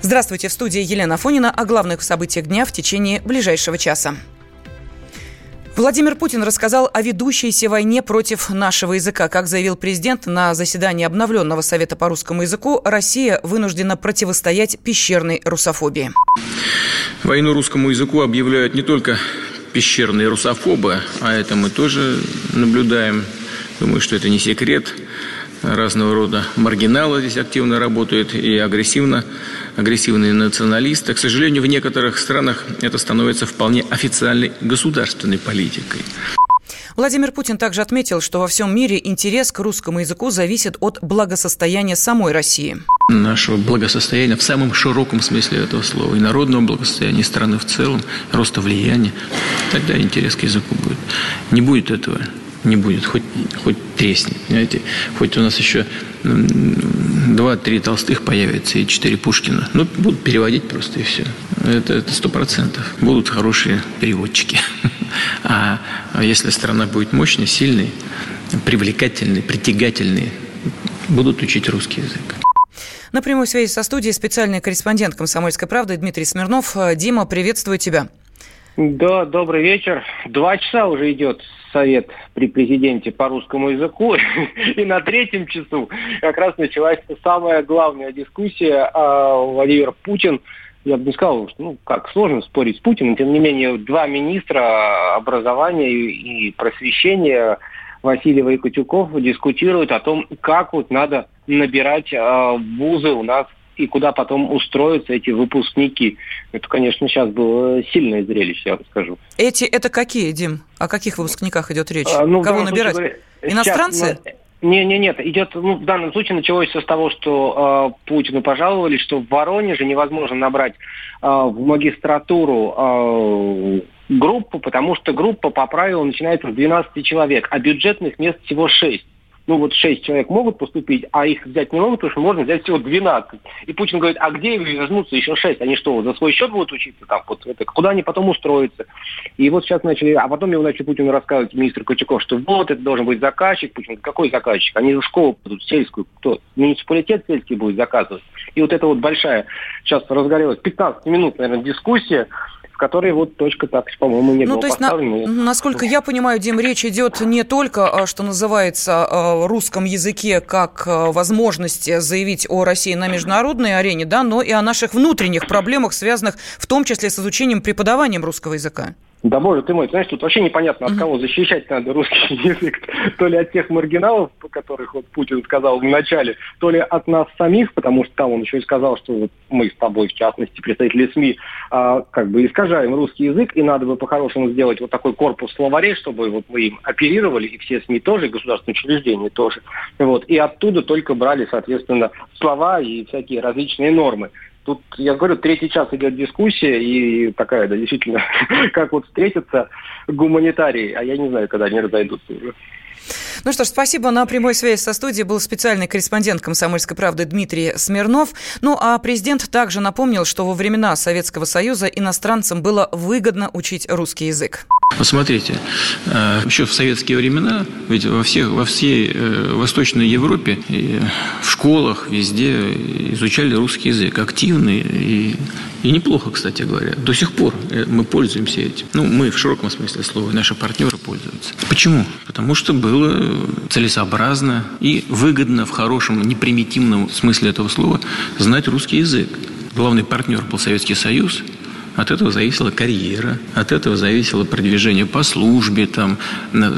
Здравствуйте, в студии Елена Фонина о главных событиях дня в течение ближайшего часа. Владимир Путин рассказал о ведущейся войне против нашего языка. Как заявил президент на заседании обновленного Совета по русскому языку, Россия вынуждена противостоять пещерной русофобии. Войну русскому языку объявляют не только пещерные русофобы, а это мы тоже наблюдаем. Думаю, что это не секрет разного рода маргиналы здесь активно работают и агрессивно, агрессивные националисты. К сожалению, в некоторых странах это становится вполне официальной государственной политикой. Владимир Путин также отметил, что во всем мире интерес к русскому языку зависит от благосостояния самой России. Нашего благосостояния в самом широком смысле этого слова. И народного благосостояния, и страны в целом, роста влияния. Тогда интерес к языку будет. Не будет этого не будет, хоть, хоть треснет, понимаете? Хоть у нас еще два-три Толстых появится и четыре Пушкина. Ну, будут переводить просто и все. Это сто процентов. Будут хорошие переводчики. А если страна будет мощной, сильной, привлекательной, притягательной, будут учить русский язык. На прямой связи со студией специальный корреспондент «Комсомольской правды» Дмитрий Смирнов. Дима, приветствую тебя. Да, добрый вечер. Два часа уже идет совет при президенте по русскому языку. И на третьем часу как раз началась самая главная дискуссия. А Владимир Путин я бы не сказал, что, ну, как, сложно спорить с Путиным, тем не менее, два министра образования и просвещения Васильева и Кутюков дискутируют о том, как вот надо набирать э, вузы у нас и куда потом устроятся эти выпускники. Это, конечно, сейчас было сильное зрелище, я вам скажу. Эти это какие, Дим? О каких выпускниках идет речь? А, ну, Кого набирать? Случае, Иностранцы? Сейчас, не, не, нет, идет, ну, в данном случае началось все с того, что э, Путину пожаловали, что в Воронеже невозможно набрать э, в магистратуру э, группу, потому что группа по правилу начинается с 12 человек, а бюджетных мест всего 6 ну вот 6 человек могут поступить, а их взять не могут, потому что можно взять всего 12. И Путин говорит, а где возьмутся еще 6? Они что, за свой счет будут учиться там? Вот это, куда они потом устроятся? И вот сейчас начали, а потом его начали Путину рассказывать, министр Кочаков, что вот это должен быть заказчик. Путин какой заказчик? Они в школу будут, сельскую, кто? Муниципалитет сельский будет заказывать. И вот это вот большая, сейчас разгорелась 15 минут, наверное, дискуссия, которой вот точка так, по-моему, не ну, была то есть поставлена. На, насколько я понимаю, Дим, речь идет не только, а, что называется, о русском языке как а, возможности заявить о России на международной арене, да, но и о наших внутренних проблемах, связанных в том числе с изучением преподаванием русского языка. Да боже ты мой, знаешь, тут вообще непонятно, от кого защищать надо русский язык. То ли от тех маргиналов, по которых вот Путин сказал в начале, то ли от нас самих, потому что там он еще и сказал, что вот мы с тобой, в частности, представители СМИ, а, как бы искажаем русский язык, и надо бы по-хорошему сделать вот такой корпус словарей, чтобы вот мы им оперировали, и все СМИ тоже, и государственные учреждения тоже. Вот. И оттуда только брали, соответственно, слова и всякие различные нормы. Тут, я говорю, третий час идет дискуссия, и такая, да, действительно, как вот встретятся гуманитарии, а я не знаю, когда они разойдутся уже. Ну что ж, спасибо. На прямой связи со студией был специальный корреспондент «Комсомольской правды» Дмитрий Смирнов. Ну а президент также напомнил, что во времена Советского Союза иностранцам было выгодно учить русский язык. Посмотрите, э, еще в советские времена, ведь во, всех, во всей э, Восточной Европе в школах везде изучали русский язык активно и, и неплохо, кстати говоря. До сих пор э, мы пользуемся этим. Ну, мы в широком смысле слова, наши партнеры пользуются. Почему? Потому что было целесообразно и выгодно в хорошем, непримитивном смысле этого слова знать русский язык. Главный партнер был Советский Союз – от этого зависела карьера, от этого зависело продвижение по службе, там,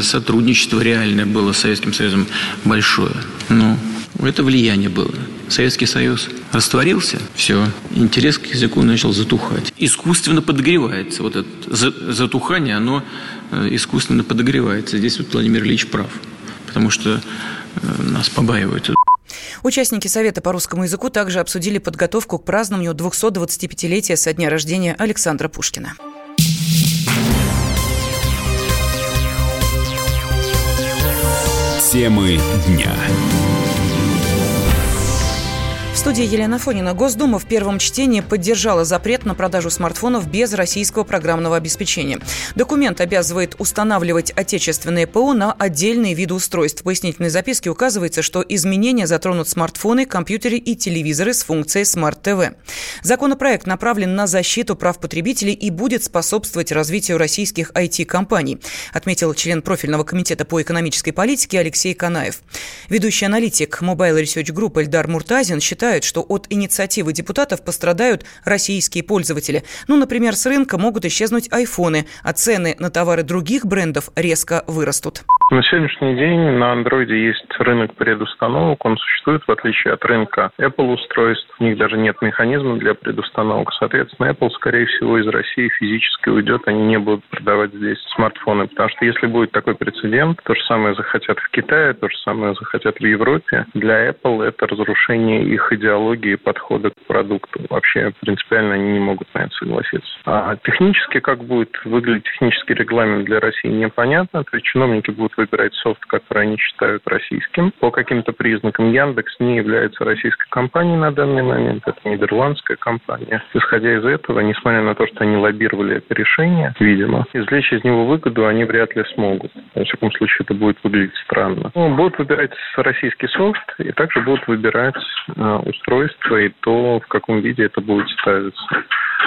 сотрудничество реальное было с Советским Союзом большое. Но это влияние было. Советский Союз растворился, все, интерес к языку начал затухать. Искусственно подогревается. Вот это затухание, оно э, искусственно подогревается. Здесь вот Владимир Ильич прав. Потому что э, нас побаивают Участники Совета по русскому языку также обсудили подготовку к празднованию 225-летия со дня рождения Александра Пушкина. Темы дня. Студии Елена Фонина. Госдума в первом чтении поддержала запрет на продажу смартфонов без российского программного обеспечения. Документ обязывает устанавливать отечественные ПО на отдельные виды устройств. В пояснительной записке указывается, что изменения затронут смартфоны, компьютеры и телевизоры с функцией Smart TV. Законопроект направлен на защиту прав потребителей и будет способствовать развитию российских IT-компаний, отметил член профильного комитета по экономической политике Алексей Канаев. Ведущий аналитик Mobile Research Group Эльдар Муртазин считает, считают, что от инициативы депутатов пострадают российские пользователи. Ну, например, с рынка могут исчезнуть айфоны, а цены на товары других брендов резко вырастут. На сегодняшний день на андроиде есть рынок предустановок. Он существует в отличие от рынка Apple устройств. У них даже нет механизма для предустановок. Соответственно, Apple, скорее всего, из России физически уйдет. Они не будут продавать здесь смартфоны. Потому что если будет такой прецедент, то же самое захотят в Китае, то же самое захотят в Европе. Для Apple это разрушение их идеологии подхода к продукту. Вообще принципиально они не могут на это согласиться. А технически, как будет выглядеть технический регламент для России, непонятно. То есть чиновники будут выбирать софт, который они считают российским. По каким-то признакам Яндекс не является российской компанией на данный момент. Это нидерландская компания. Исходя из этого, несмотря на то, что они лоббировали это решение, видимо, извлечь из него выгоду они вряд ли смогут. Во всяком случае, это будет выглядеть странно. Ну, будут выбирать российский софт и также будут выбирать э, устройство и то, в каком виде это будет ставиться.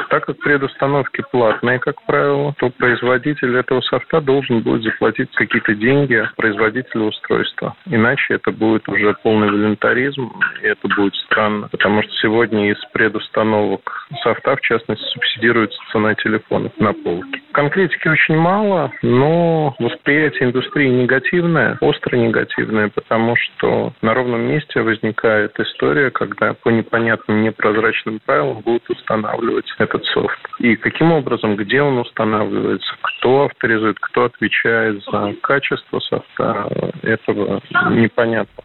Так как предустановки платные, как правило, то производитель этого софта должен будет заплатить какие-то деньги производителю устройства. Иначе это будет уже полный волонтаризм, и это будет странно, потому что сегодня из предустановок софта, в частности, субсидируется цена телефонов на полке. Конкретики очень мало, но восприятие индустрии негативное, остро негативное, потому что на ровном месте возникает история, когда по непонятным, непрозрачным правилам будут устанавливать этот софт. И каким образом, где он устанавливается, кто авторизует, кто отвечает за качество софта, этого непонятно.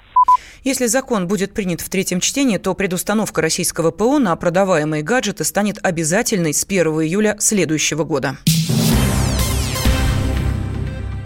Если закон будет принят в третьем чтении, то предустановка российского ПО на продаваемые гаджеты станет обязательной с 1 июля следующего года.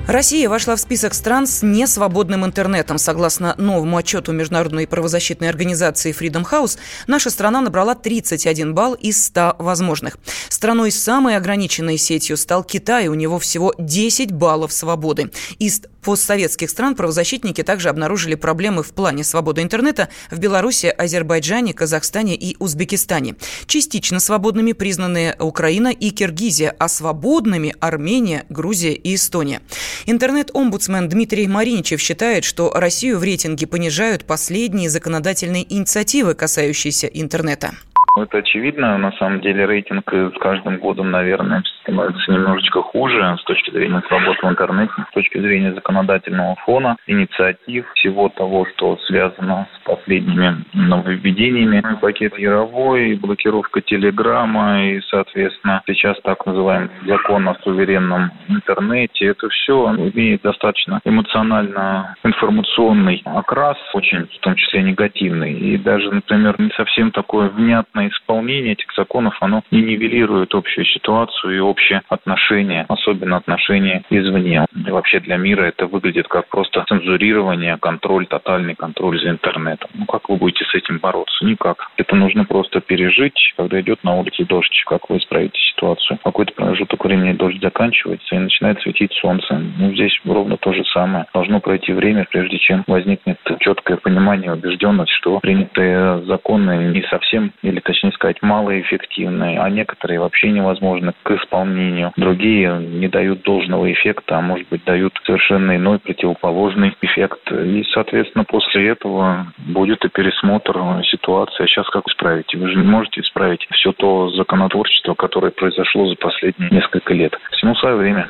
Россия вошла в список стран с несвободным интернетом. Согласно новому отчету международной правозащитной организации Freedom House, наша страна набрала 31 балл из 100 возможных. Страной с самой ограниченной сетью стал Китай. У него всего 10 баллов свободы. Из постсоветских стран правозащитники также обнаружили проблемы в плане свободы интернета в Беларуси, Азербайджане, Казахстане и Узбекистане. Частично свободными признаны Украина и Киргизия, а свободными Армения, Грузия и Эстония. Интернет-омбудсмен Дмитрий Мариничев считает, что Россию в рейтинге понижают последние законодательные инициативы, касающиеся интернета. Это очевидно. На самом деле рейтинг с каждым годом, наверное, становится немножечко хуже с точки зрения свобод в интернете, с точки зрения законодательного фона, инициатив, всего того, что связано с последними нововведениями. Пакет Яровой, блокировка Телеграма и, соответственно, сейчас так называемый закон о суверенном интернете. Это все имеет достаточно эмоционально-информационный окрас, очень в том числе негативный. И даже, например, не совсем такое внятное на исполнение этих законов, оно не нивелирует общую ситуацию и общее отношение, особенно отношение извне. И вообще для мира это выглядит как просто цензурирование, контроль, тотальный контроль за интернетом. Ну как вы будете с этим бороться? Никак. Это нужно просто пережить, когда идет на улице дождь, как вы исправите ситуацию. Какой-то промежуток времени дождь заканчивается и начинает светить солнце. Ну, здесь ровно то же самое. Должно пройти время, прежде чем возникнет четкое понимание, убежденность, что принятые законы не совсем или точнее сказать, малоэффективные, а некоторые вообще невозможны к исполнению. Другие не дают должного эффекта, а может быть дают совершенно иной противоположный эффект. И, соответственно, после этого будет и пересмотр ситуации. А сейчас как исправить? Вы же не можете исправить все то законотворчество, которое произошло за последние несколько лет. Всему свое время.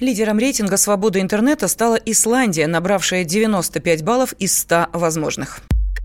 Лидером рейтинга «Свобода интернета» стала Исландия, набравшая 95 баллов из 100 возможных.